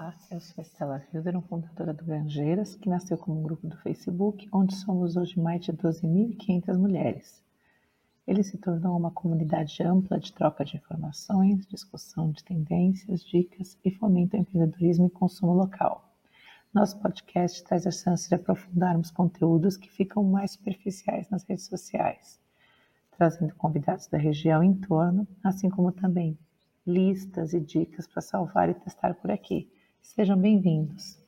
Olá, eu sou Estela Hilderon, fundadora do Granjeiras, que nasceu como um grupo do Facebook, onde somos hoje mais de 12.500 mulheres. Ele se tornou uma comunidade ampla de troca de informações, discussão de tendências, dicas e fomenta o empreendedorismo e consumo local. Nosso podcast traz a chance de aprofundarmos conteúdos que ficam mais superficiais nas redes sociais, trazendo convidados da região em torno, assim como também listas e dicas para salvar e testar por aqui. Sejam bem-vindos.